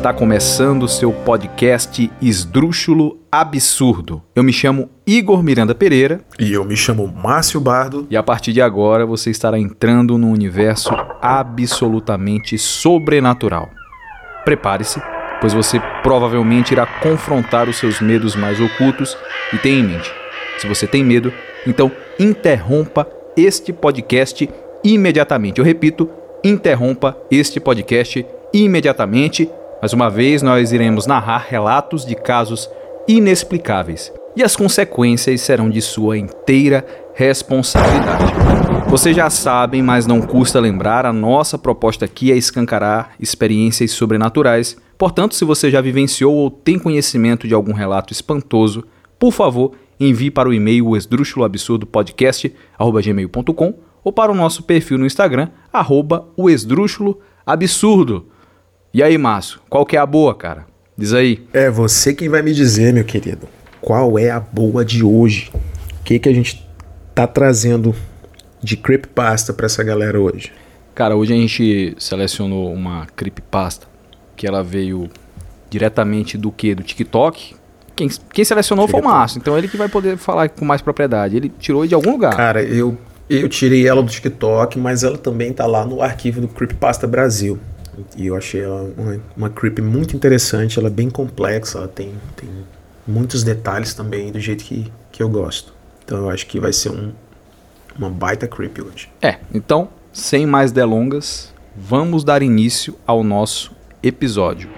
Está começando o seu podcast Esdrúxulo Absurdo. Eu me chamo Igor Miranda Pereira. E eu me chamo Márcio Bardo. E a partir de agora você estará entrando num universo absolutamente sobrenatural. Prepare-se, pois você provavelmente irá confrontar os seus medos mais ocultos e tenha em mente: se você tem medo, então interrompa este podcast imediatamente. Eu repito, interrompa este podcast imediatamente mais uma vez, nós iremos narrar relatos de casos inexplicáveis e as consequências serão de sua inteira responsabilidade. Vocês já sabem, mas não custa lembrar, a nossa proposta aqui é escancarar experiências sobrenaturais. Portanto, se você já vivenciou ou tem conhecimento de algum relato espantoso, por favor, envie para o e-mail esdrúxuloabsurdo.podcast@gmail.com ou para o nosso perfil no Instagram, arroba o Absurdo. E aí, Márcio, qual que é a boa, cara? Diz aí. É você quem vai me dizer, meu querido. Qual é a boa de hoje? O que, que a gente tá trazendo de creepypasta para essa galera hoje? Cara, hoje a gente selecionou uma creepypasta que ela veio diretamente do que? Do TikTok. Quem, quem selecionou TikTok. foi o Márcio, então ele que vai poder falar com mais propriedade. Ele tirou de algum lugar. Cara, eu, eu tirei ela do TikTok, mas ela também tá lá no arquivo do Creepypasta Brasil. E eu achei ela uma, uma creep muito interessante, ela é bem complexa, ela tem, tem muitos detalhes também do jeito que, que eu gosto. Então eu acho que vai ser um, uma baita creep hoje. É, então, sem mais delongas, vamos dar início ao nosso episódio.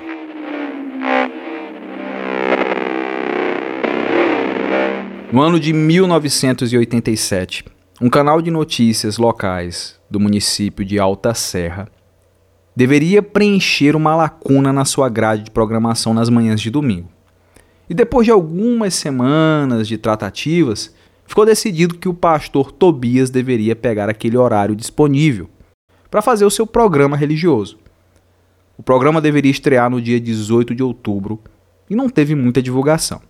No ano de 1987, um canal de notícias locais do município de Alta Serra deveria preencher uma lacuna na sua grade de programação nas manhãs de domingo. E depois de algumas semanas de tratativas, ficou decidido que o pastor Tobias deveria pegar aquele horário disponível para fazer o seu programa religioso. O programa deveria estrear no dia 18 de outubro e não teve muita divulgação.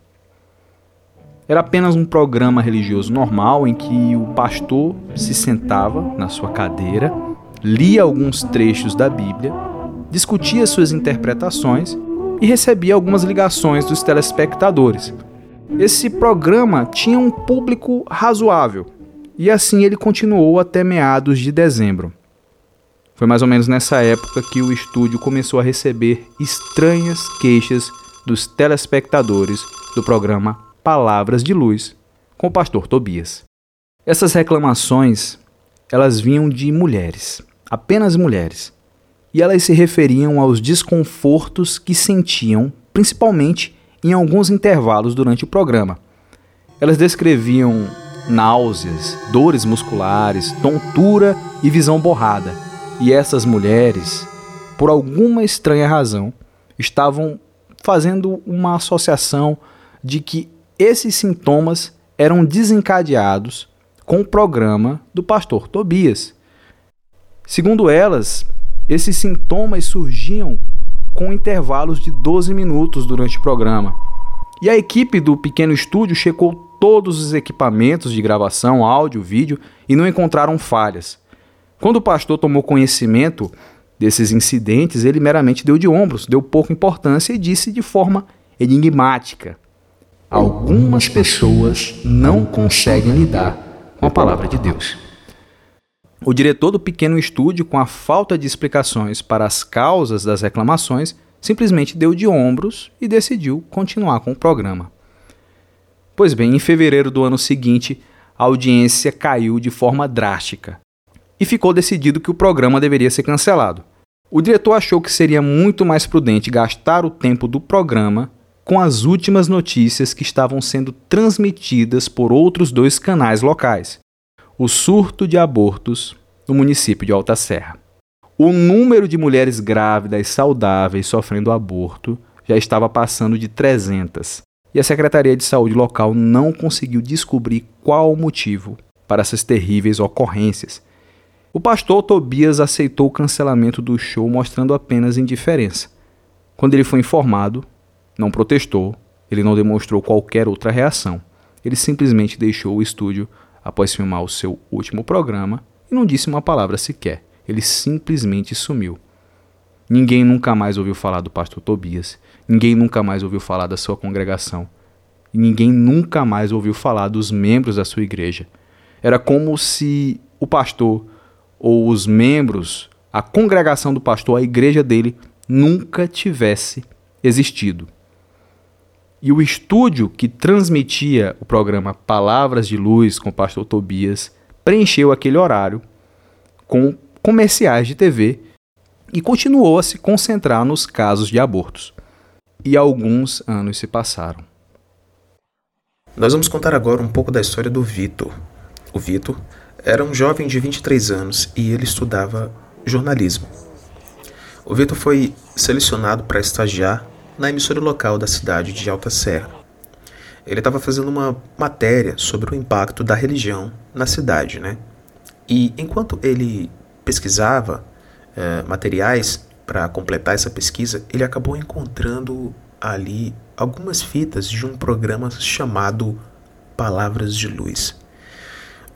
Era apenas um programa religioso normal em que o pastor se sentava na sua cadeira lia alguns trechos da Bíblia, discutia suas interpretações e recebia algumas ligações dos telespectadores. Esse programa tinha um público razoável e assim ele continuou até meados de dezembro. Foi mais ou menos nessa época que o estúdio começou a receber estranhas queixas dos telespectadores do programa Palavras de Luz com o pastor Tobias. Essas reclamações, elas vinham de mulheres apenas mulheres, e elas se referiam aos desconfortos que sentiam, principalmente em alguns intervalos durante o programa. Elas descreviam náuseas, dores musculares, tontura e visão borrada. E essas mulheres, por alguma estranha razão, estavam fazendo uma associação de que esses sintomas eram desencadeados com o programa do pastor Tobias, Segundo elas, esses sintomas surgiam com intervalos de 12 minutos durante o programa. E a equipe do pequeno estúdio checou todos os equipamentos de gravação, áudio, vídeo e não encontraram falhas. Quando o pastor tomou conhecimento desses incidentes, ele meramente deu de ombros, deu pouca importância e disse de forma enigmática: Algumas pessoas não conseguem lidar com a palavra de Deus. O diretor do pequeno estúdio, com a falta de explicações para as causas das reclamações, simplesmente deu de ombros e decidiu continuar com o programa. Pois bem, em fevereiro do ano seguinte, a audiência caiu de forma drástica e ficou decidido que o programa deveria ser cancelado. O diretor achou que seria muito mais prudente gastar o tempo do programa com as últimas notícias que estavam sendo transmitidas por outros dois canais locais, o surto de abortos no município de Alta Serra. O número de mulheres grávidas saudáveis sofrendo aborto já estava passando de 300 e a Secretaria de Saúde local não conseguiu descobrir qual o motivo para essas terríveis ocorrências. O pastor Tobias aceitou o cancelamento do show mostrando apenas indiferença. Quando ele foi informado, não protestou, ele não demonstrou qualquer outra reação. Ele simplesmente deixou o estúdio após filmar o seu último programa e não disse uma palavra sequer. Ele simplesmente sumiu. Ninguém nunca mais ouviu falar do pastor Tobias. Ninguém nunca mais ouviu falar da sua congregação. E ninguém nunca mais ouviu falar dos membros da sua igreja. Era como se o pastor ou os membros, a congregação do pastor, a igreja dele, nunca tivesse existido. E o estúdio que transmitia o programa Palavras de Luz com o pastor Tobias preencheu aquele horário com comerciais de TV e continuou a se concentrar nos casos de abortos. E alguns anos se passaram. Nós vamos contar agora um pouco da história do Vitor. O Vitor era um jovem de 23 anos e ele estudava jornalismo. O Vitor foi selecionado para estagiar na emissora local da cidade de Alta Serra. Ele estava fazendo uma matéria sobre o impacto da religião na cidade, né? E enquanto ele pesquisava eh, materiais para completar essa pesquisa, ele acabou encontrando ali algumas fitas de um programa chamado Palavras de Luz.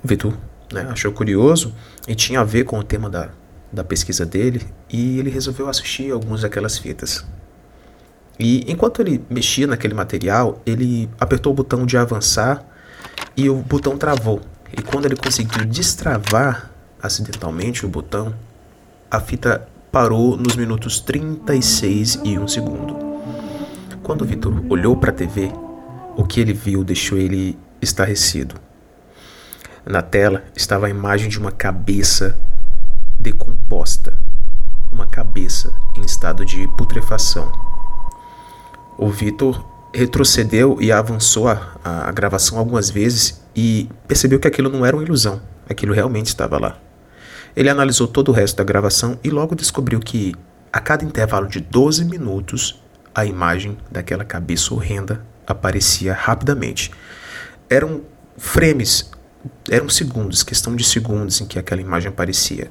O Vitor né, achou curioso e tinha a ver com o tema da, da pesquisa dele e ele resolveu assistir algumas daquelas fitas. E enquanto ele mexia naquele material, ele apertou o botão de avançar e o botão travou. E quando ele conseguiu destravar acidentalmente o botão, a fita parou nos minutos 36 e 1 segundo. Quando Vitor olhou para a TV, o que ele viu deixou ele estarrecido. Na tela estava a imagem de uma cabeça decomposta, uma cabeça em estado de putrefação. O Vitor retrocedeu e avançou a, a, gravação algumas vezes e percebeu que aquilo não era uma ilusão, aquilo realmente estava lá. Ele analisou todo o resto da gravação e logo descobriu que, a cada intervalo de 12 minutos, a imagem daquela cabeça horrenda aparecia rapidamente. Eram frames, eram segundos, questão de segundos em que aquela imagem aparecia.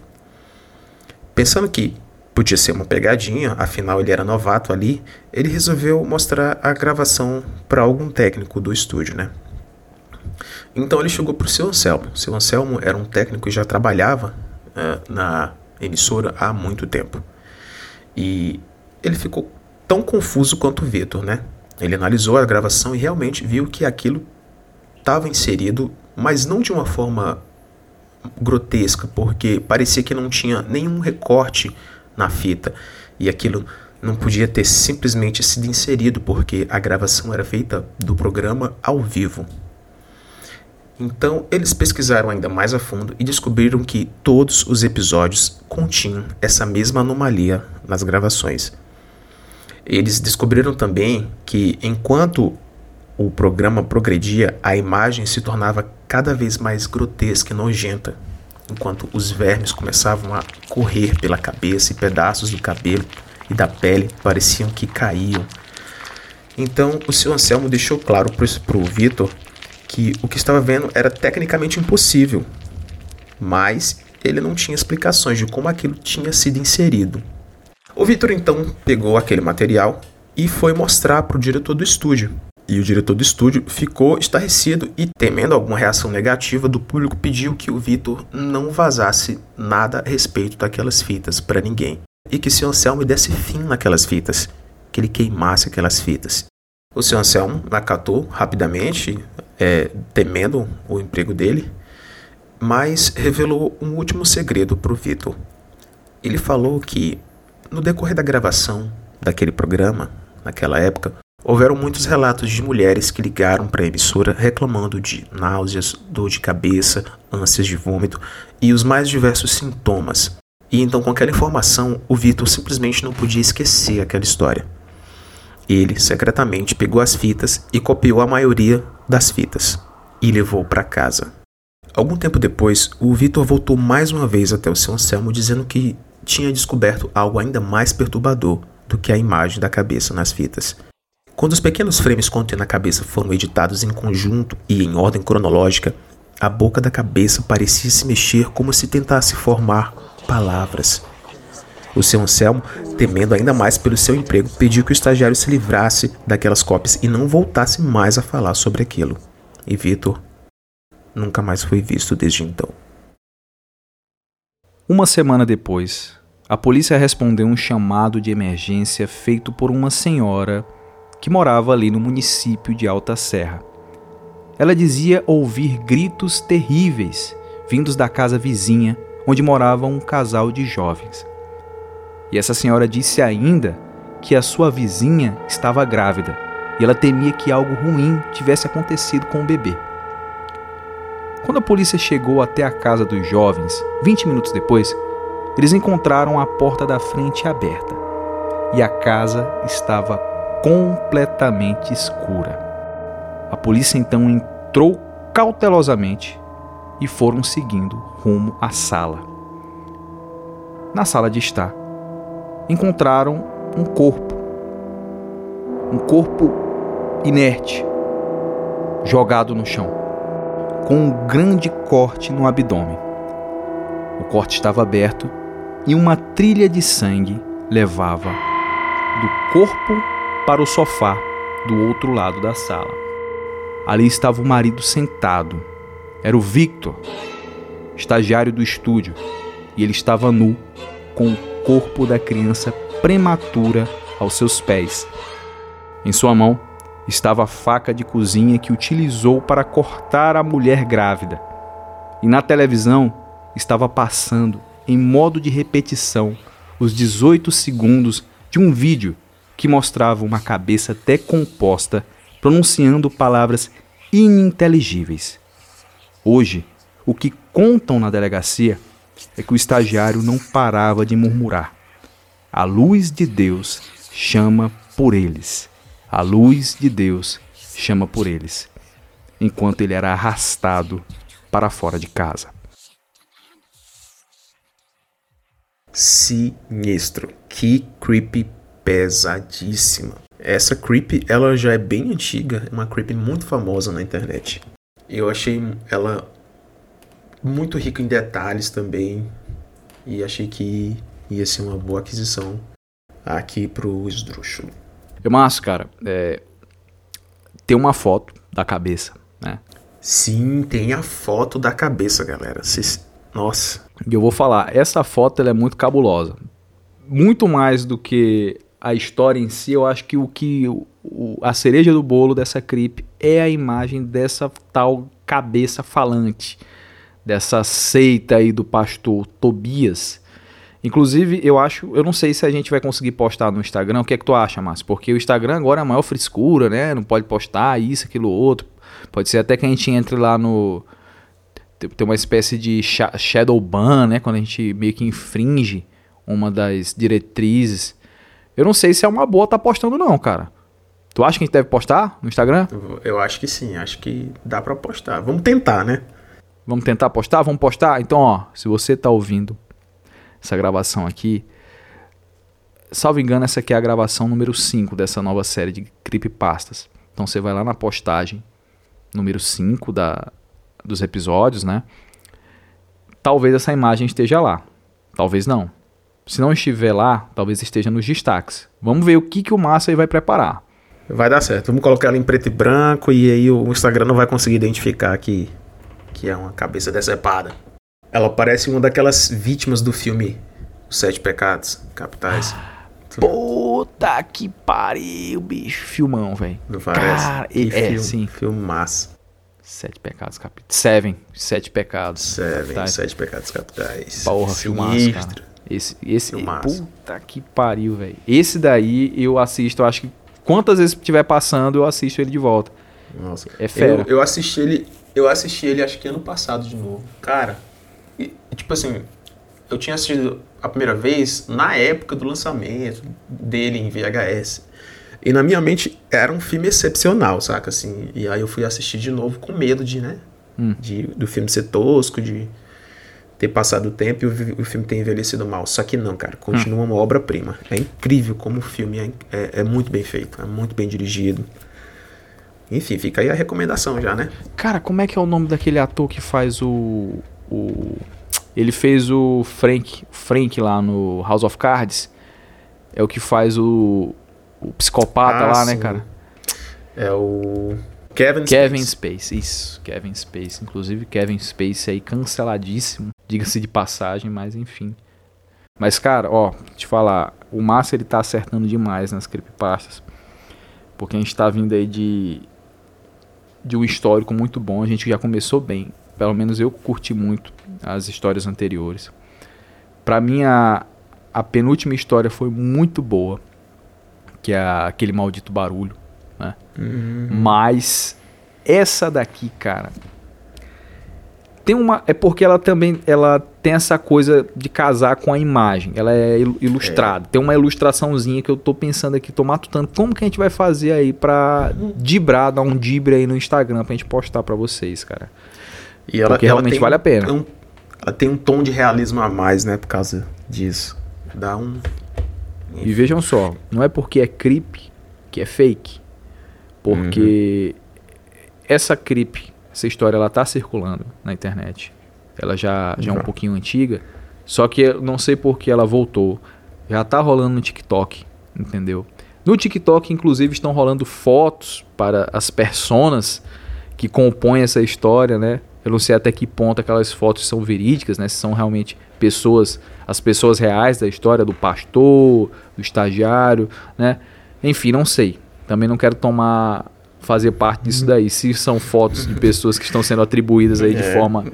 Pensando que podia ser uma pegadinha, afinal ele era novato ali, ele resolveu mostrar a gravação para algum técnico do estúdio, né? Então ele chegou para o seu Anselmo. Seu Anselmo era um técnico e já trabalhava uh, na emissora há muito tempo. E ele ficou tão confuso quanto o Vitor, né? Ele analisou a gravação e realmente viu que aquilo estava inserido, mas não de uma forma grotesca, porque parecia que não tinha nenhum recorte na fita e aquilo não podia ter simplesmente sido inserido porque a gravação era feita do programa ao vivo. Então eles pesquisaram ainda mais a fundo e descobriram que todos os episódios continham essa mesma anomalia nas gravações. Eles descobriram também que enquanto o programa progredia, a imagem se tornava cada vez mais grotesca e nojenta enquanto os vermes começavam a correr pela cabeça e pedaços do cabelo e da pele pareciam que caíam. Então o seu Anselmo deixou claro para o Vitor que o que estava vendo era tecnicamente impossível, mas ele não tinha explicações de como aquilo tinha sido inserido. O Vitor então pegou aquele material e foi mostrar para o diretor do estúdio. E o diretor do estúdio ficou estarrecido e, temendo alguma reação negativa do público, pediu que o Vitor não vazasse nada a respeito daquelas fitas para ninguém. E que o Sr. Anselmo desse fim naquelas fitas, que ele queimasse aquelas fitas. O Sr. Anselmo acatou rapidamente, é, temendo o emprego dele, mas revelou um último segredo para o Vitor. Ele falou que, no decorrer da gravação daquele programa, naquela época, Houveram muitos relatos de mulheres que ligaram para a emissora reclamando de náuseas, dor de cabeça, ânsias de vômito e os mais diversos sintomas. E então, com aquela informação, o Vitor simplesmente não podia esquecer aquela história. Ele secretamente pegou as fitas e copiou a maioria das fitas e levou para casa. Algum tempo depois, o Vitor voltou mais uma vez até o seu Anselmo dizendo que tinha descoberto algo ainda mais perturbador do que a imagem da cabeça nas fitas. Quando os pequenos frames contendo a cabeça foram editados em conjunto e em ordem cronológica, a boca da cabeça parecia se mexer como se tentasse formar palavras. O seu Anselmo, temendo ainda mais pelo seu emprego, pediu que o estagiário se livrasse daquelas cópias e não voltasse mais a falar sobre aquilo. E Vitor nunca mais foi visto desde então. Uma semana depois, a polícia respondeu um chamado de emergência feito por uma senhora que morava ali no município de Alta Serra. Ela dizia ouvir gritos terríveis vindos da casa vizinha onde morava um casal de jovens. E essa senhora disse ainda que a sua vizinha estava grávida e ela temia que algo ruim tivesse acontecido com o bebê. Quando a polícia chegou até a casa dos jovens, 20 minutos depois, eles encontraram a porta da frente aberta e a casa estava completamente escura. A polícia então entrou cautelosamente e foram seguindo rumo à sala. Na sala de estar, encontraram um corpo. Um corpo inerte, jogado no chão, com um grande corte no abdômen. O corte estava aberto e uma trilha de sangue levava do corpo para o sofá do outro lado da sala. Ali estava o marido sentado. Era o Victor, estagiário do estúdio, e ele estava nu, com o corpo da criança prematura aos seus pés. Em sua mão estava a faca de cozinha que utilizou para cortar a mulher grávida. E na televisão estava passando, em modo de repetição, os 18 segundos de um vídeo que mostrava uma cabeça decomposta pronunciando palavras ininteligíveis. Hoje, o que contam na delegacia é que o estagiário não parava de murmurar. A luz de Deus chama por eles. A luz de Deus chama por eles. Enquanto ele era arrastado para fora de casa. Sinistro. Que creepy pesadíssima. Essa creep, ela já é bem antiga, é uma creep muito famosa na internet. Eu achei ela muito rica em detalhes também e achei que ia ser uma boa aquisição aqui pro esdrúxulo. É massa, cara. É... Tem uma foto da cabeça, né? Sim, tem a foto da cabeça, galera. Cês... Nossa. E eu vou falar, essa foto ela é muito cabulosa. Muito mais do que a história em si, eu acho que o que o, a cereja do bolo dessa creep é a imagem dessa tal cabeça falante, dessa seita aí do pastor Tobias. Inclusive, eu acho, eu não sei se a gente vai conseguir postar no Instagram. O que é que tu acha, Márcio? Porque o Instagram agora é a maior frescura, né? Não pode postar isso, aquilo, outro. Pode ser até que a gente entre lá no tem uma espécie de shadow ban, né? Quando a gente meio que infringe uma das diretrizes. Eu não sei se é uma boa tá postando, não, cara. Tu acha que a gente deve postar no Instagram? Eu acho que sim, acho que dá para postar. Vamos tentar, né? Vamos tentar postar? Vamos postar? Então, ó, se você tá ouvindo essa gravação aqui, salvo engano, essa aqui é a gravação número 5 dessa nova série de creepypastas. Então você vai lá na postagem número 5 da, dos episódios, né? Talvez essa imagem esteja lá. Talvez não. Se não estiver lá, talvez esteja nos destaques. Vamos ver o que, que o Márcio aí vai preparar. Vai dar certo. Vamos colocar ela em preto e branco e aí o Instagram não vai conseguir identificar que, que é uma cabeça decepada. Ela parece uma daquelas vítimas do filme Os Sete Pecados Capitais. Ah, puta que pariu, bicho. Filmão, velho. Não parece? Cara, é, filme, sim. Massa. Sete pecados capitais. Seven. Sete pecados. Seven. Capitais. Sete pecados capitais. Porra, filmaço, cara. Esse, esse, puta que pariu, velho. Esse daí eu assisto, acho que quantas vezes estiver passando, eu assisto ele de volta. Nossa. É fera. Eu, eu assisti ele, eu assisti ele acho que ano passado de novo. Cara, e, tipo assim, eu tinha assistido a primeira vez na época do lançamento dele em VHS. E na minha mente era um filme excepcional, saca? Assim, e aí eu fui assistir de novo com medo de, né? Hum. De, do filme ser tosco, de ter passado o tempo e o, o filme ter envelhecido mal. Só que não, cara, continua uma obra-prima. É incrível como o filme é, é, é, muito bem feito, é muito bem dirigido. Enfim, fica aí a recomendação já, né? Cara, como é que é o nome daquele ator que faz o. o ele fez o Frank, Frank lá no House of Cards. É o que faz o o psicopata ah, lá, né, sim. né, cara? É o Kevin Space. Kevin Space, isso, Kevin Space. Inclusive, Kevin Space aí canceladíssimo, diga-se de passagem, mas enfim. Mas, cara, ó, te falar, o Márcio ele tá acertando demais nas creepypastas. Porque a gente tá vindo aí de de um histórico muito bom. A gente já começou bem. Pelo menos eu curti muito as histórias anteriores. Para mim a, a penúltima história foi muito boa, que é aquele maldito barulho, né? Uhum. Mas essa daqui, cara, tem uma é porque ela também ela tem essa coisa de casar com a imagem. Ela é ilustrada. É. Tem uma ilustraçãozinha que eu tô pensando aqui, tô matutando como que a gente vai fazer aí para dibrar, dar um dibre aí no Instagram pra gente postar para vocês, cara. E ela, porque ela realmente vale a pena. Um, ela tem um tom de realismo a mais, né, por causa disso. Dá um E vejam só, não é porque é creep que é fake. Porque uhum. essa creep essa história ela tá circulando na internet. Ela já, já é um pouquinho antiga. Só que eu não sei por que ela voltou. Já tá rolando no TikTok, entendeu? No TikTok, inclusive, estão rolando fotos para as personas que compõem essa história, né? Eu não sei até que ponto aquelas fotos são verídicas, né? Se são realmente pessoas, as pessoas reais da história, do pastor, do estagiário, né? Enfim, não sei. Também não quero tomar fazer parte disso daí. Se são fotos de pessoas que estão sendo atribuídas aí de é, forma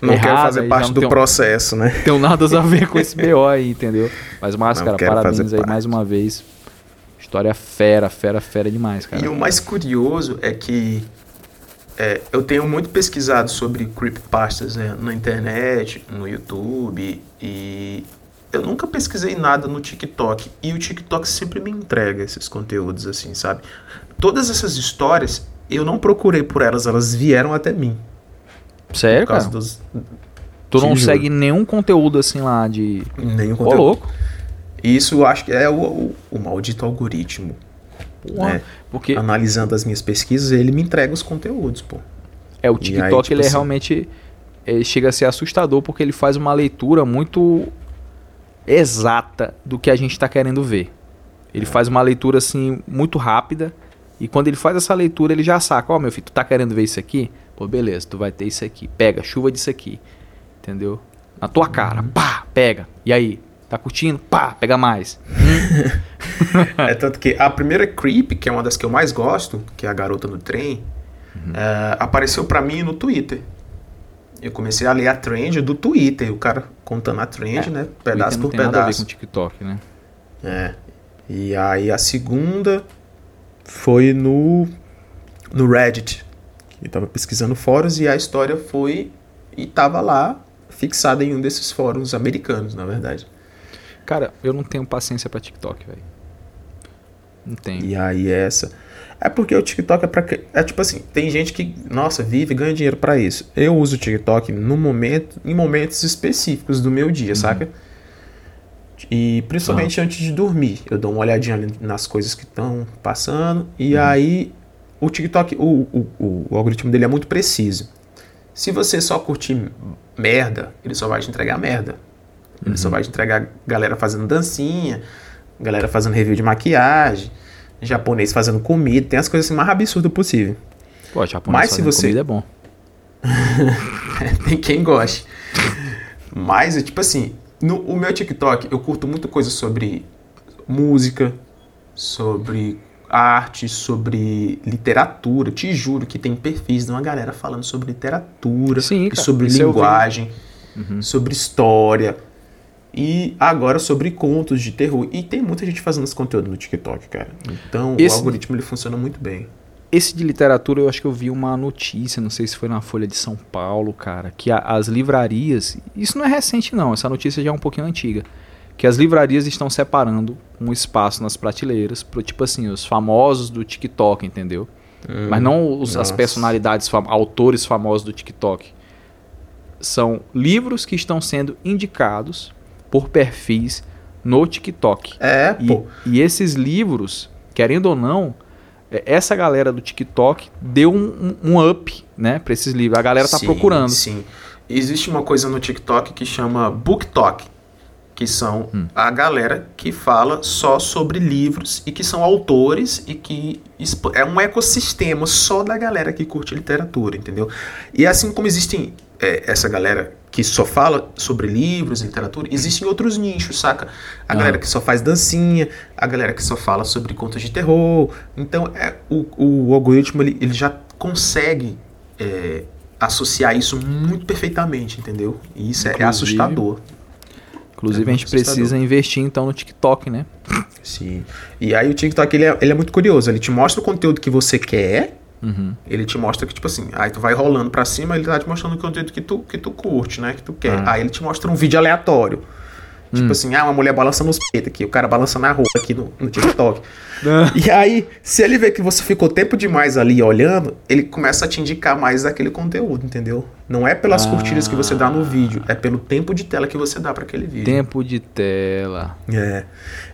não errada, quero fazer parte do processo, né? Tem nada a ver com esse BO aí, entendeu? Mas Máscara, parabéns aí parte. mais uma vez. História fera, fera, fera demais, cara. E o mais curioso é que é, eu tenho muito pesquisado sobre creepypastas né, na internet, no YouTube, e eu nunca pesquisei nada no TikTok. E o TikTok sempre me entrega esses conteúdos, assim, sabe? Todas essas histórias, eu não procurei por elas, elas vieram até mim. Sério, cara? Dos... Tu não segue nenhum conteúdo assim lá de. Nenhum conteúdo. Ô, louco. Isso eu acho que é o, o, o maldito algoritmo. Né? Porque... Analisando as minhas pesquisas, ele me entrega os conteúdos, pô. É, o TikTok aí, tipo ele é assim... realmente. Ele chega a ser assustador porque ele faz uma leitura muito exata do que a gente está querendo ver. Ele faz uma leitura assim muito rápida e quando ele faz essa leitura, ele já saca, ó, oh, meu filho, tu tá querendo ver isso aqui? Pô, beleza, tu vai ter isso aqui. Pega, chuva disso aqui. Entendeu? Na tua cara, uhum. pá, pega. E aí? Tá curtindo? Pá, pega mais. é tanto que a primeira Creep, que é uma das que eu mais gosto, que é a garota no trem, uhum. é, apareceu para mim no Twitter. Eu comecei a ler a trend do Twitter, o cara contando a trend, é, né? Pedaço por pedaço. Não tem nada a ver com TikTok, né? É. E aí a segunda foi no, no Reddit. Eu estava pesquisando fóruns e a história foi e estava lá fixada em um desses fóruns americanos, na verdade. Cara, eu não tenho paciência para TikTok, velho. Não tenho. E aí essa é porque o TikTok é para é tipo assim, tem gente que, nossa, vive e ganha dinheiro para isso. Eu uso o TikTok no momento, em momentos específicos do meu dia, uhum. saca? E principalmente antes de dormir, eu dou uma olhadinha nas coisas que estão passando. E uhum. aí o TikTok, o, o, o, o, algoritmo dele é muito preciso. Se você só curtir merda, ele só vai te entregar merda. Ele uhum. só vai te entregar galera fazendo dancinha, galera fazendo review de maquiagem, japonês fazendo comida, tem as coisas assim mais absurdas possível. Pô, japonês Mas se você... comida é bom. tem quem goste. Mas, tipo assim, no o meu TikTok, eu curto muita coisa sobre música, sobre arte, sobre literatura. Te juro que tem perfis de uma galera falando sobre literatura, Sim, cara, sobre linguagem, uhum. sobre história. E agora sobre contos de terror. E tem muita gente fazendo esse conteúdo no TikTok, cara. Então esse... o algoritmo ele funciona muito bem. Esse de literatura, eu acho que eu vi uma notícia, não sei se foi na Folha de São Paulo, cara, que a, as livrarias. Isso não é recente, não, essa notícia já é um pouquinho antiga. Que as livrarias estão separando um espaço nas prateleiras pro, tipo assim, os famosos do TikTok, entendeu? Hum, Mas não os, as personalidades, fam autores famosos do TikTok. São livros que estão sendo indicados por perfis no TikTok. É, pô. E, e esses livros, querendo ou não, é, essa galera do TikTok deu um, um up, né, para esses livros. A galera tá sim, procurando. Sim. Existe uma coisa no TikTok que chama BookTok, que são hum. a galera que fala só sobre livros e que são autores e que é um ecossistema só da galera que curte literatura, entendeu? E assim como existem é, essa galera que só fala sobre livros, literatura, existem outros nichos, saca? A ah. galera que só faz dancinha, a galera que só fala sobre contos de terror. Então, é, o, o algoritmo ele, ele já consegue é, associar isso muito perfeitamente, entendeu? E isso é, é assustador. Inclusive, é a gente assustador. precisa investir então no TikTok, né? Sim. E aí o TikTok ele é, ele é muito curioso. Ele te mostra o conteúdo que você quer. Uhum. Ele te mostra que, tipo assim, aí tu vai rolando pra cima, ele tá te mostrando o conteúdo que tu, que tu curte, né? Que tu quer. Ah. Aí ele te mostra um vídeo aleatório. Tipo hum. assim, ah, uma mulher balançando os peitos aqui, o cara balança na rua aqui no, no TikTok. Ah. e aí, se ele vê que você ficou tempo demais ali olhando, ele começa a te indicar mais daquele conteúdo, entendeu? Não é pelas ah. curtidas que você dá no vídeo, é pelo tempo de tela que você dá para aquele vídeo. Tempo de tela. É.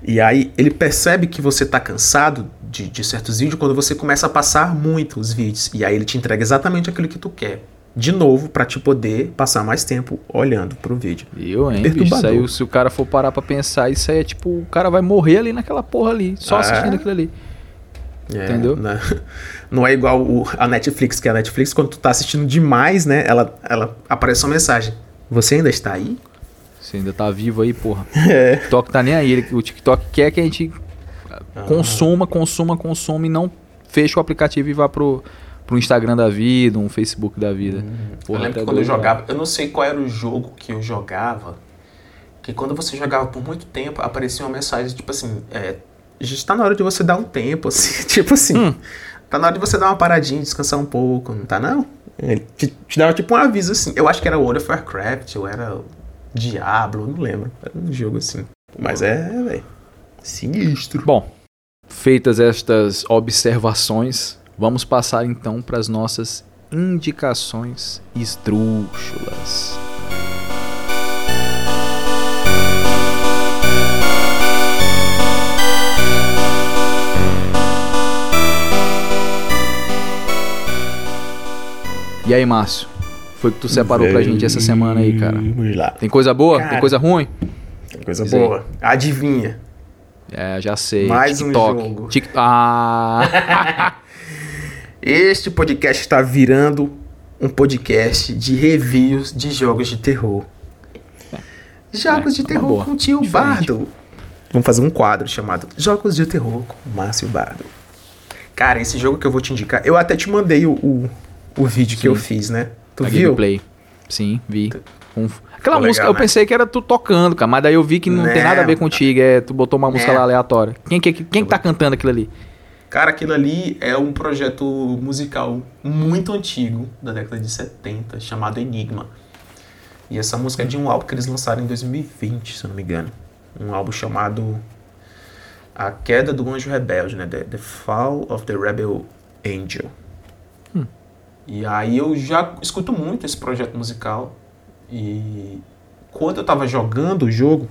E aí, ele percebe que você tá cansado de, de certos vídeos quando você começa a passar muito os vídeos. E aí, ele te entrega exatamente aquilo que tu quer de novo para te poder passar mais tempo olhando pro vídeo. Eu, hein, bicho, isso aí, se o cara for parar pra pensar, isso aí é tipo, o cara vai morrer ali naquela porra ali, só é. assistindo aquilo ali. É, Entendeu? Né? Não é igual o, a Netflix, que a Netflix, quando tu tá assistindo demais, né, ela, ela aparece uma mensagem. Você ainda está aí? Você ainda tá vivo aí, porra. É. O TikTok tá nem aí. o TikTok quer que a gente ah. consuma, consuma, consuma e não feche o aplicativo e vá pro, pro Instagram da vida, um Facebook da vida. Hum. Porra, eu lembro que quando eu jogava, eu não sei qual era o jogo que eu jogava, que quando você jogava por muito tempo, aparecia uma mensagem tipo assim, é, já está na hora de você dar um tempo, assim, tipo assim, hum. tá na hora de você dar uma paradinha, descansar um pouco, não tá não? Ele te, te dava tipo um aviso assim, eu acho que era World of Warcraft, ou era Diablo, não lembro, era um jogo assim. Mas é, velho, sinistro. Bom, feitas estas observações, Vamos passar então para as nossas indicações esdrúxulas. E aí, Márcio? Foi que tu separou pra gente essa semana aí, cara? Vamos lá. Tem coisa boa? Cara, Tem coisa ruim? Tem coisa Diz boa. Aí. Adivinha. É, já sei. Mais TikTok. um jogo. Tik... Ah! Este podcast está virando um podcast de reviews de jogos de terror. Jogos é, de terror boa. com o tio Diferente. Bardo. Vamos fazer um quadro chamado Jogos de Terror com Márcio Bardo. Cara, esse jogo que eu vou te indicar, eu até te mandei o, o, o vídeo Sim. que eu fiz, né? Tu A viu? Gameplay. Sim, vi. Um... Aquela Ficou música, legal, eu né? pensei que era tu tocando, cara, mas daí eu vi que não, não tem nada a ver contigo, é, tu botou uma música é. lá aleatória. Quem, quem, quem tá cantando aquilo ali? Cara, aquilo ali é um projeto musical muito antigo, da década de 70, chamado Enigma. E essa música é de um álbum que eles lançaram em 2020, se eu não me engano. Um álbum chamado A Queda do Anjo Rebelde, né? The, the Fall of the Rebel Angel. Hum. E aí eu já escuto muito esse projeto musical. E quando eu tava jogando o jogo,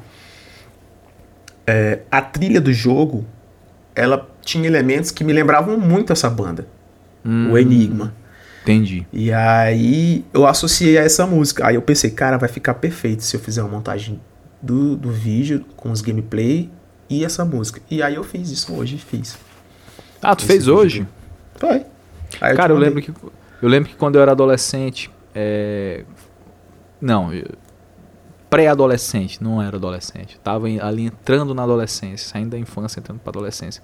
é, a trilha do jogo ela tinha elementos que me lembravam muito essa banda. Hum, o Enigma. Entendi. E aí eu associei a essa música. Aí eu pensei, cara, vai ficar perfeito se eu fizer uma montagem do, do vídeo com os gameplay e essa música. E aí eu fiz isso hoje, fiz. Ah, tu fez hoje? Foi. Aí cara, eu, eu lembro que eu lembro que quando eu era adolescente, é... não, eu pré-adolescente, não era adolescente. Tava ali entrando na adolescência, saindo da infância, entrando para adolescência.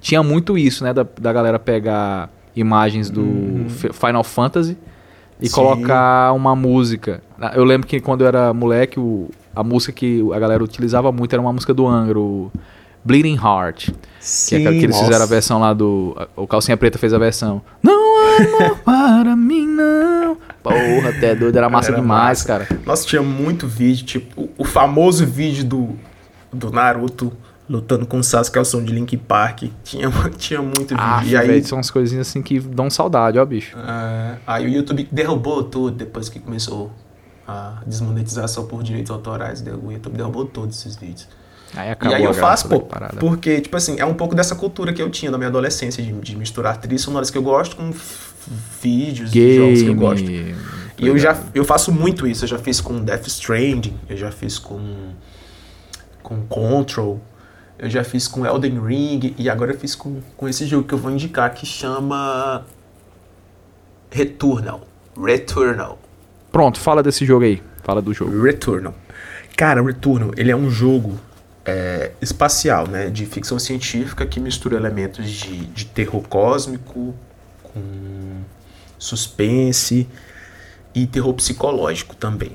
Tinha muito isso, né, da, da galera pegar imagens do uhum. Final Fantasy e Sim. colocar uma música. Eu lembro que quando eu era moleque, o, a música que a galera utilizava muito era uma música do Angra, o Bleeding Heart. Sim, que é que eles nossa. fizeram a versão lá do. O Calcinha Preta fez a versão. Não há amor para mim, não. Porra, até doido, era massa era demais, massa. cara. Nossa, tinha muito vídeo, tipo, o famoso vídeo do, do Naruto lutando com o Sasuke ao som de Link Park. Tinha, tinha muito vídeo. Ah, e aí véio, são as coisinhas assim que dão saudade, ó, bicho. É, aí o YouTube derrubou tudo depois que começou a desmonetização por direitos autorais. O YouTube derrubou todos esses vídeos. Aí e aí eu faço, pô, porque, tipo assim, é um pouco dessa cultura que eu tinha na minha adolescência, de, de misturar trilhas sonoras que eu gosto com vídeos Game. jogos que eu gosto. E eu já eu faço muito isso. Eu já fiz com Death Stranding, eu já fiz com com Control, eu já fiz com Elden Ring e agora eu fiz com, com esse jogo que eu vou indicar que chama Returnal. Returnal. Pronto, fala desse jogo aí. Fala do jogo. Returnal. Cara, Returnal, ele é um jogo é, espacial, né? De ficção científica que mistura elementos de, de terror cósmico com suspense e terror psicológico também.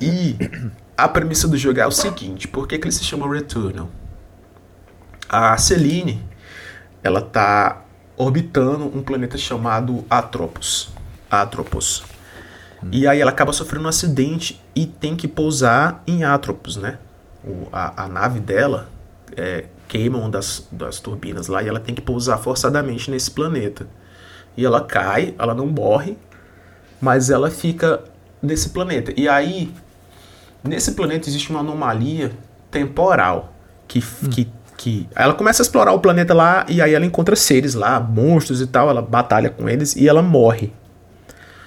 E a premissa do jogo é o seguinte: por que, que ele se chama Returnal? A Celine, ela tá orbitando um planeta chamado Atropos. Atropos. E aí ela acaba sofrendo um acidente e tem que pousar em Atropos, né? O, a, a nave dela é, queima uma das, das turbinas lá e ela tem que pousar forçadamente nesse planeta. E ela cai, ela não morre, mas ela fica nesse planeta. E aí, nesse planeta existe uma anomalia temporal que, hum. que, que ela começa a explorar o planeta lá e aí ela encontra seres lá, monstros e tal, ela batalha com eles e ela morre.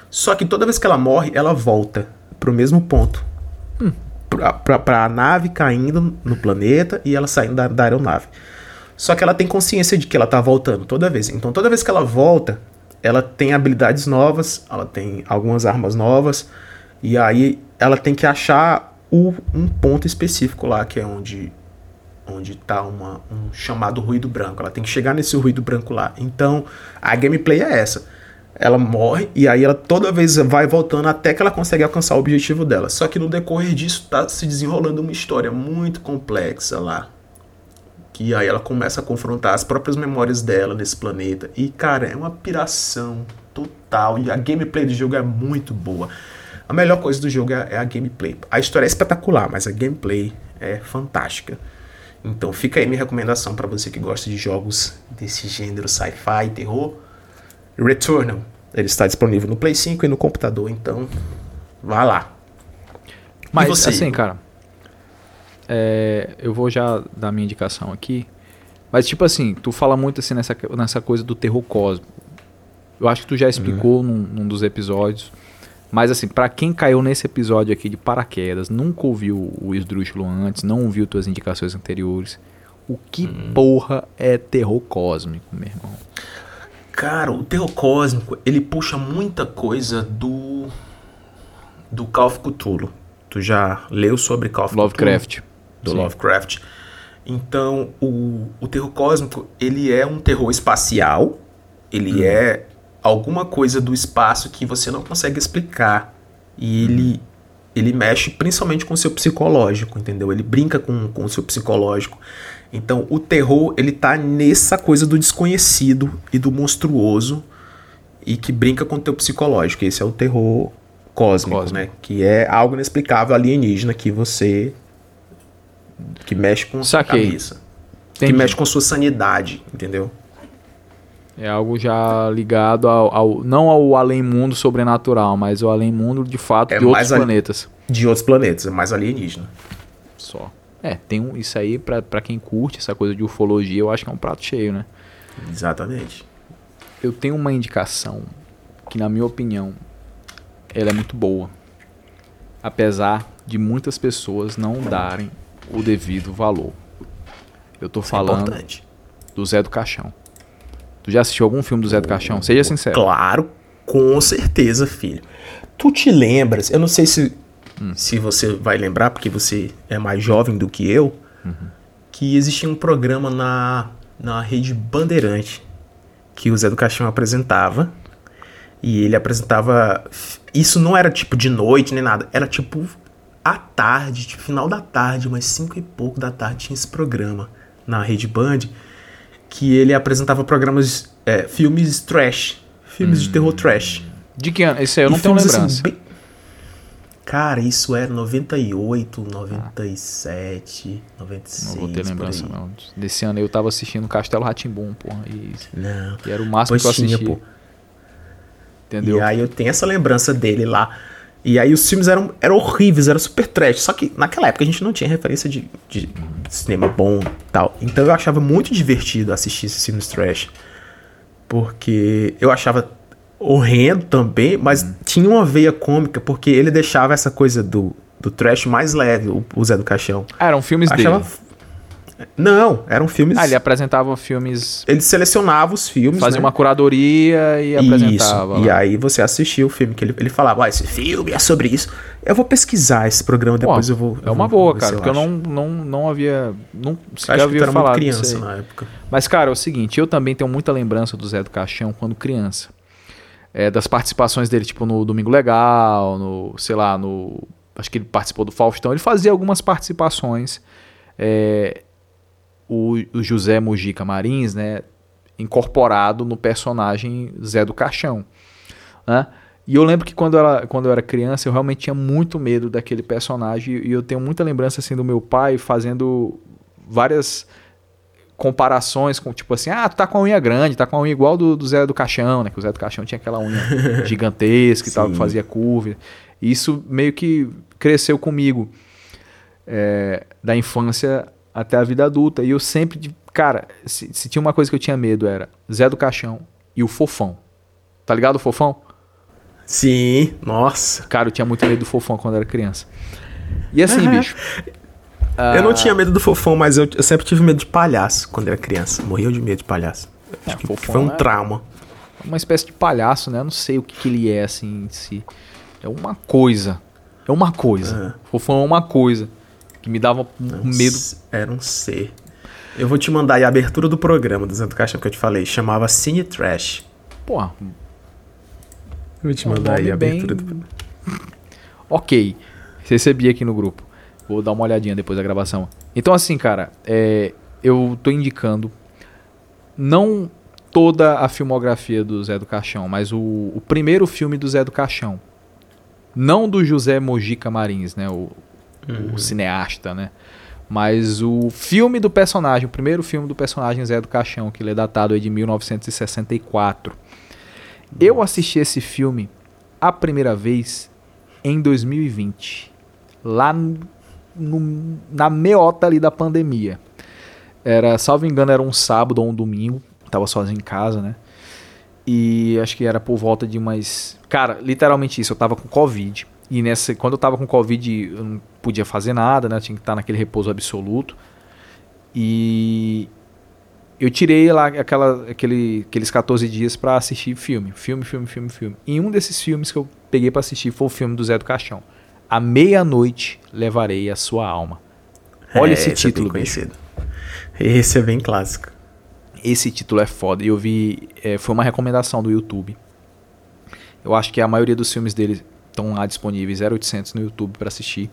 Só que toda vez que ela morre, ela volta pro mesmo ponto. Hum. Pra, pra, pra nave caindo no planeta e ela saindo da, da aeronave. Só que ela tem consciência de que ela tá voltando toda vez. Então toda vez que ela volta, ela tem habilidades novas, ela tem algumas armas novas. E aí ela tem que achar o, um ponto específico lá, que é onde onde tá uma, um chamado ruído branco. Ela tem que chegar nesse ruído branco lá. Então, a gameplay é essa ela morre e aí ela toda vez vai voltando até que ela consegue alcançar o objetivo dela. Só que no decorrer disso tá se desenrolando uma história muito complexa lá. Que aí ela começa a confrontar as próprias memórias dela nesse planeta. E cara, é uma piração total. E a gameplay do jogo é muito boa. A melhor coisa do jogo é, é a gameplay. A história é espetacular, mas a gameplay é fantástica. Então fica aí minha recomendação para você que gosta de jogos desse gênero sci-fi, terror Returnal. Ele está disponível no Play 5 e no computador, então vá lá. Mas você? assim, cara, é, eu vou já dar minha indicação aqui. Mas tipo assim, tu fala muito assim nessa, nessa coisa do terror cósmico. Eu acho que tu já explicou uhum. num, num, dos episódios. Mas assim, para quem caiu nesse episódio aqui de paraquedas, nunca ouviu o Esdrúxulo antes, não ouviu tuas indicações anteriores, o que uhum. porra é terror cósmico, meu irmão? Cara, o terror cósmico, ele puxa muita coisa do do Call of Cthulhu. Tu já leu sobre Call of Lovecraft. Cthulhu? Do Sim. Lovecraft. Então, o, o terror cósmico, ele é um terror espacial. Ele hum. é alguma coisa do espaço que você não consegue explicar. E ele, ele mexe principalmente com o seu psicológico, entendeu? Ele brinca com, com o seu psicológico. Então, o terror, ele tá nessa coisa do desconhecido e do monstruoso e que brinca com o teu psicológico. Esse é o terror cósmico, cósmico. né? Que é algo inexplicável alienígena que você que mexe com sua cabeça. Entendi. Que mexe com sua sanidade, entendeu? É algo já ligado ao, ao, não ao além-mundo sobrenatural, mas ao além-mundo de fato é de outros planetas. De outros planetas, é mais alienígena. Só. É, tem um, isso aí para quem curte essa coisa de ufologia, eu acho que é um prato cheio, né? Exatamente. Eu tenho uma indicação que, na minha opinião, ela é muito boa. Apesar de muitas pessoas não darem o devido valor. Eu tô isso é falando é do Zé do Caixão. Tu já assistiu algum filme do Zé do Caixão? Seja sincero. Claro, com certeza, filho. Tu te lembras? Eu não sei se hum. se você vai lembrar, porque você é mais jovem do que eu, uhum. que existia um programa na, na rede Bandeirante que o Zé do Caixão apresentava. E ele apresentava. Isso não era tipo de noite nem nada, era tipo à tarde, tipo final da tarde, umas 5 e pouco da tarde tinha esse programa na Rede Band que ele apresentava programas, é, filmes trash, filmes hum. de terror trash. De que ano? Esse aí eu não e tenho assim, lembrança. Assim, bem, Cara, isso era 98, 97, ah. 96. Não vou ter lembrança, não. Desse ano eu tava assistindo Castelo Ratimbum, porra. E, não. E era o máximo que eu assistia. Pô. Entendeu? E aí eu tenho essa lembrança dele lá. E aí os filmes eram, eram horríveis, era super trash. Só que naquela época a gente não tinha referência de, de cinema bom e tal. Então eu achava muito divertido assistir esses filmes trash. Porque eu achava horrendo também, mas hum. tinha uma veia cômica, porque ele deixava essa coisa do, do trash mais leve, o, o Zé do Caixão. Ah, eram filmes Achava... dele. Não, eram filmes. Ah, ele apresentava filmes. Ele selecionava os filmes. Fazia né? uma curadoria e apresentava. Isso. E lá. aí você assistia o filme, que ele, ele falava, ah, esse filme é sobre isso. Eu vou pesquisar esse programa, depois eu vou. É eu uma vou boa, cara, porque eu não, não, não havia. Não sequer Acho que tu havia era falado criança na época. Mas, cara, é o seguinte, eu também tenho muita lembrança do Zé do Caixão quando criança. É, das participações dele, tipo, no Domingo Legal, no, sei lá, no. Acho que ele participou do Faustão. Ele fazia algumas participações. É, o, o José Mujica Marins, né? Incorporado no personagem Zé do Caixão. Né? E eu lembro que quando, ela, quando eu era criança, eu realmente tinha muito medo daquele personagem. E eu tenho muita lembrança assim do meu pai fazendo várias comparações com, tipo assim, ah, tu tá com a unha grande, tá com a unha igual do, do Zé do Caixão, né? Que o Zé do Caixão tinha aquela unha gigantesca e tal, que fazia curva. E isso meio que cresceu comigo é, da infância até a vida adulta. E eu sempre, cara, se, se tinha uma coisa que eu tinha medo era Zé do Caixão e o Fofão. Tá ligado o Fofão? Sim, nossa. Cara, eu tinha muito medo do Fofão quando era criança. E assim, Aham. bicho. Eu não tinha medo do fofão, mas eu, eu sempre tive medo de palhaço quando era criança. Morria de medo de palhaço. É, Acho que fofão foi um é- trauma. uma espécie de palhaço, né? Eu não sei o que, que ele é assim em si. É uma coisa. É uma coisa. Fofão é uma coisa que me dava um medo. Era um ser. Eu vou te mandar aí a abertura do programa do Zé do Caixão que eu te falei. Chamava Cine Trash. Porra, Eu vou te mandar aí a bem- abertura do ok. Recebi aqui no grupo. Vou dar uma olhadinha depois da gravação. Então, assim, cara, é, eu tô indicando não toda a filmografia do Zé do Caixão, mas o, o primeiro filme do Zé do Caixão. Não do José Mojica Marins, né? O, o cineasta, né? Mas o filme do personagem, o primeiro filme do personagem Zé do Caixão, que ele é datado de 1964. Eu assisti esse filme a primeira vez em 2020, lá no- no- na meota ali da pandemia. Era, salvo engano, era um sábado ou um domingo, tava sozinho em casa, né? E acho que era por volta de umas. Cara, literalmente isso, eu tava com Covid. E nessa, quando eu tava com Covid, eu não podia fazer nada, né? Eu tinha que estar naquele repouso absoluto. E eu tirei lá aquela, aquele, aqueles 14 dias pra assistir filme. Filme, filme, filme, filme. E um desses filmes que eu peguei pra assistir foi o filme do Zé do Caixão. À meia-noite levarei a sua alma. Olha É, esse é título, bem bicho. conhecido. Esse é bem clássico. Esse título é foda. E eu vi. é, foi uma recomendação do YouTube. Eu acho que a maioria dos filmes dele estão lá disponíveis, 0800 no YouTube pra assistir.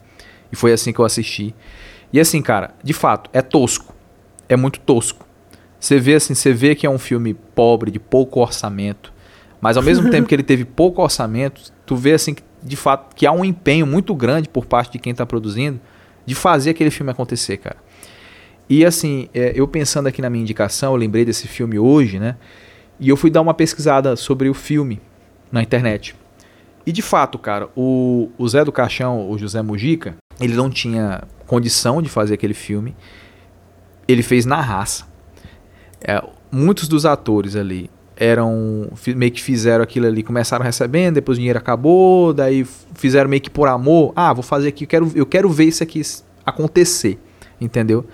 E foi assim que eu assisti. E assim, cara, de fato, é tosco. É muito tosco. Você vê assim, você vê que é um filme pobre, de pouco orçamento. Mas ao mesmo tempo que ele teve pouco orçamento, tu vê assim que de fato que há um empenho muito grande por parte de quem tá produzindo de fazer aquele filme acontecer, cara. E assim, é, eu pensando aqui na minha indicação, eu lembrei desse filme hoje, né? E eu fui dar uma pesquisada sobre o filme na internet. E de fato, cara, o, o Zé do Caixão, o José Mujica, ele não tinha condição de fazer aquele filme. Ele fez na raça. É, muitos dos atores ali eram meio que fizeram aquilo ali, começaram recebendo, depois o dinheiro acabou, daí fizeram meio que por amor. Ah, vou fazer aqui, eu quero, eu quero ver isso aqui acontecer, entendeu?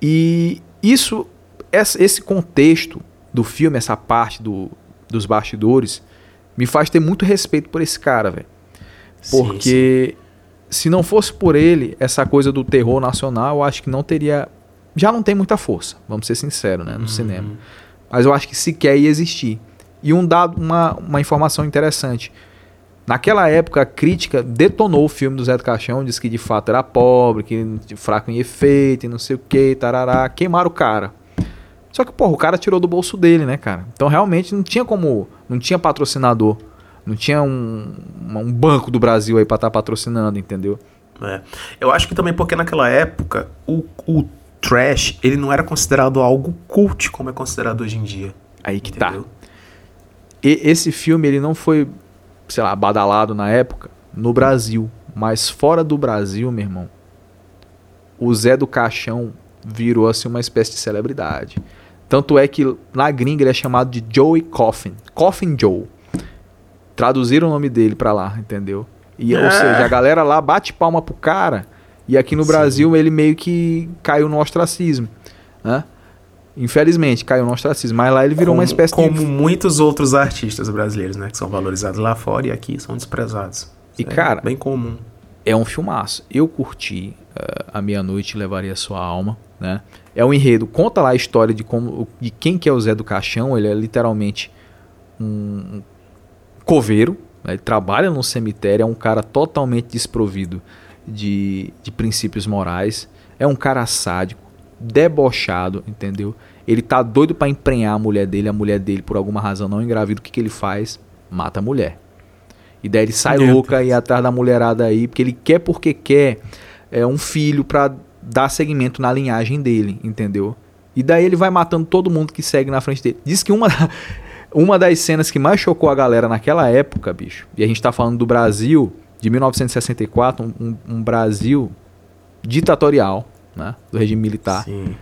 E isso, esse contexto do filme, essa parte do, dos bastidores, me faz ter muito respeito por esse cara, velho. Sim, Porque se não fosse por ele, essa coisa do terror nacional, eu acho que não teria. Já não tem muita força, vamos ser sinceros, né? No cinema. Mas eu acho que sequer ia existir. E um dado, uma, uma informação interessante. Naquela época, a crítica detonou o filme do Zé do Caixão, disse que de fato era pobre, que fraco em efeito e não sei o que, tarará. Queimaram o cara. Só que, porra, o cara tirou do bolso dele, né, cara? Então realmente não tinha como. Não tinha patrocinador. Não tinha um, um banco do Brasil aí pra estar patrocinando, entendeu? É. Eu acho que também porque naquela época o, o trash ele não era considerado algo cult como é considerado hoje em dia. Aí que tá. Entendeu? E esse filme ele não foi, sei lá, badalado na época no Brasil, mas fora do Brasil, meu irmão, o Zé do Caixão virou assim uma espécie de celebridade. Tanto é que na gringa ele é chamado de Joey Coffin, Coffin Joe. Traduziram o nome dele pra lá, entendeu? E, Ou É. seja, a galera lá bate palma pro cara e aqui no Sim. Brasil ele meio que caiu no ostracismo. né? Infelizmente, caiu no ostracismo, mas lá ele virou como, uma espécie como de... muitos outros artistas brasileiros, né? Que são valorizados lá fora e aqui são desprezados. E, é cara, bem comum. É um filmaço. Eu curti uh, A Meia-Noite Levaria Sua Alma, né? É um enredo, conta lá a história de como de quem que é o Zé do Caixão, ele é literalmente um coveiro, né? ele trabalha no cemitério, é um cara totalmente desprovido de, de princípios morais, é um cara sádico, debochado, entendeu? Ele tá doido para emprenhar a mulher dele, a mulher dele por alguma razão não engravida, o que, que ele faz? Mata a mulher. E daí ele sai Meu louca e atrás da mulherada aí, porque ele quer porque quer é, um filho para dar seguimento na linhagem dele, entendeu? E daí ele vai matando todo mundo que segue na frente dele. Diz que uma, uma das cenas que mais chocou a galera naquela época, bicho, e a gente tá falando do Brasil de 1964, um, um, um Brasil ditatorial, né, do regime militar. Sim.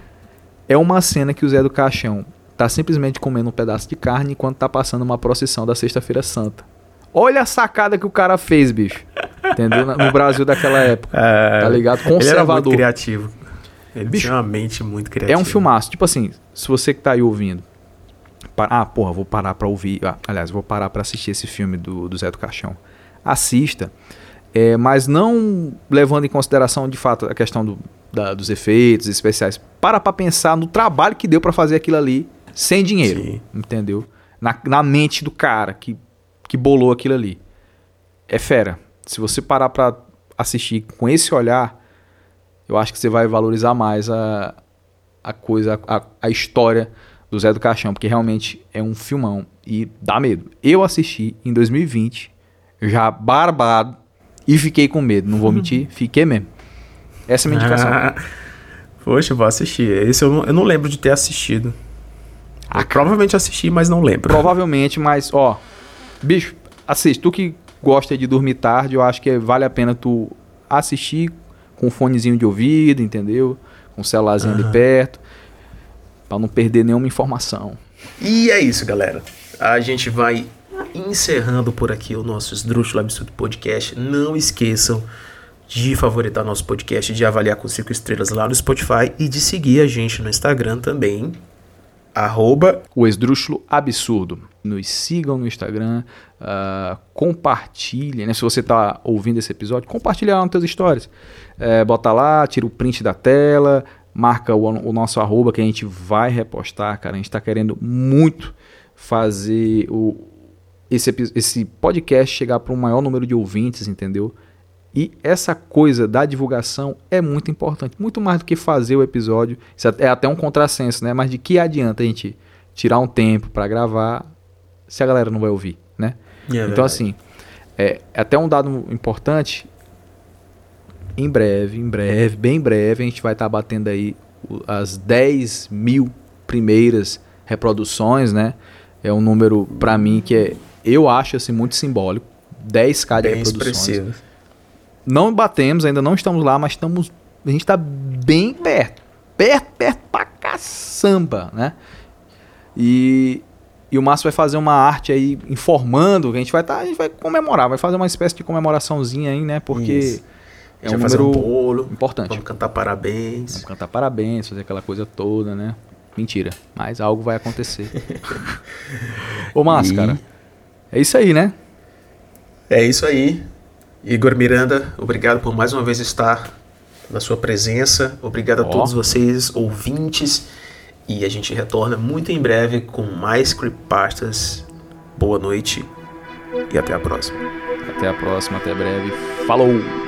É uma cena que o Zé do Caixão tá simplesmente comendo um pedaço de carne enquanto tá passando uma procissão da Sexta-feira Santa. Olha a sacada que o cara fez, bicho. Entendeu? No Brasil daquela época. É, Tá ligado? Ele era muito Conservador. criativo. Ele Bicho, tinha uma mente muito criativa. É um filmaço. Tipo assim, se você que tá aí ouvindo. pa- Ah, porra, vou parar pra ouvir. ah, aliás, vou parar pra assistir esse filme do, do Zé do Caixão. Assista. é, mas não levando em consideração de fato a questão do- da- dos efeitos especiais. Para pra pensar no trabalho que deu pra fazer aquilo ali sem dinheiro. Sim. Entendeu? Na, na mente do cara que, que bolou aquilo ali. É fera. Se você parar pra assistir com esse olhar, eu acho que você vai valorizar mais a, a coisa, a, a história do Zé do Caixão, porque realmente é um filmão e dá medo. Eu assisti em 2020, já barbado, e fiquei com medo, não vou mentir, fiquei mesmo. Essa é a minha indicação. Ah, poxa, vou assistir. Esse eu não, eu não lembro de ter assistido. Ah, provavelmente assisti, mas não lembro. Provavelmente, mas ó, bicho, assiste. Tu que gosta de dormir tarde, eu acho que vale a pena tu assistir com um fonezinho de ouvido, entendeu? Com o celularzinho ali Aham. perto, pra não perder nenhuma informação. E é isso, galera. A gente vai encerrando por aqui o nosso Esdrúxulo Absurdo Podcast. Não esqueçam de favoritar nosso podcast, de avaliar com 5 estrelas lá no Spotify e de seguir a gente no Instagram também. Arroba O Esdrúxulo Absurdo. Nos sigam no Instagram, ah, compartilhem, né? Se você tá ouvindo esse episódio, compartilha lá nas suas stories. É, bota lá, tira o print da tela, marca o, o nosso arroba que a gente vai repostar, cara. A gente tá querendo muito fazer o, esse, esse podcast chegar para um maior número de ouvintes, entendeu? E essa coisa da divulgação é muito importante, muito mais do que fazer o episódio. Isso é até um contrassenso, né? Mas de que adianta a gente tirar um tempo para gravar se a galera não vai ouvir, né? então assim, é até um dado importante. Em breve, em breve, bem breve, a gente vai estar batendo aí as 10 mil primeiras reproduções, né? É um número para mim que é, eu acho assim muito simbólico. 10k de bem reproduções. expressivo. Não batemos, ainda não estamos lá, mas estamos. A gente está bem perto. Perto, perto pra caçamba, né? E, e o Márcio vai fazer uma arte aí informando, a gente vai tá, a gente vai comemorar, vai fazer uma espécie de comemoraçãozinha aí, né? Porque Isso. é um fazer número um bolo, importante. vamos cantar parabéns. Vamos cantar parabéns, fazer aquela coisa toda, né? Mentira, mas algo vai acontecer. Ô, Márcio, E- cara, é isso aí, né? É isso aí. Igor Miranda, obrigado por mais uma vez estar na sua presença. Obrigado a Ó. todos vocês, ouvintes. E a gente retorna muito em breve com mais creepypastas. Boa noite e até a próxima. Até a próxima, até breve. Falou!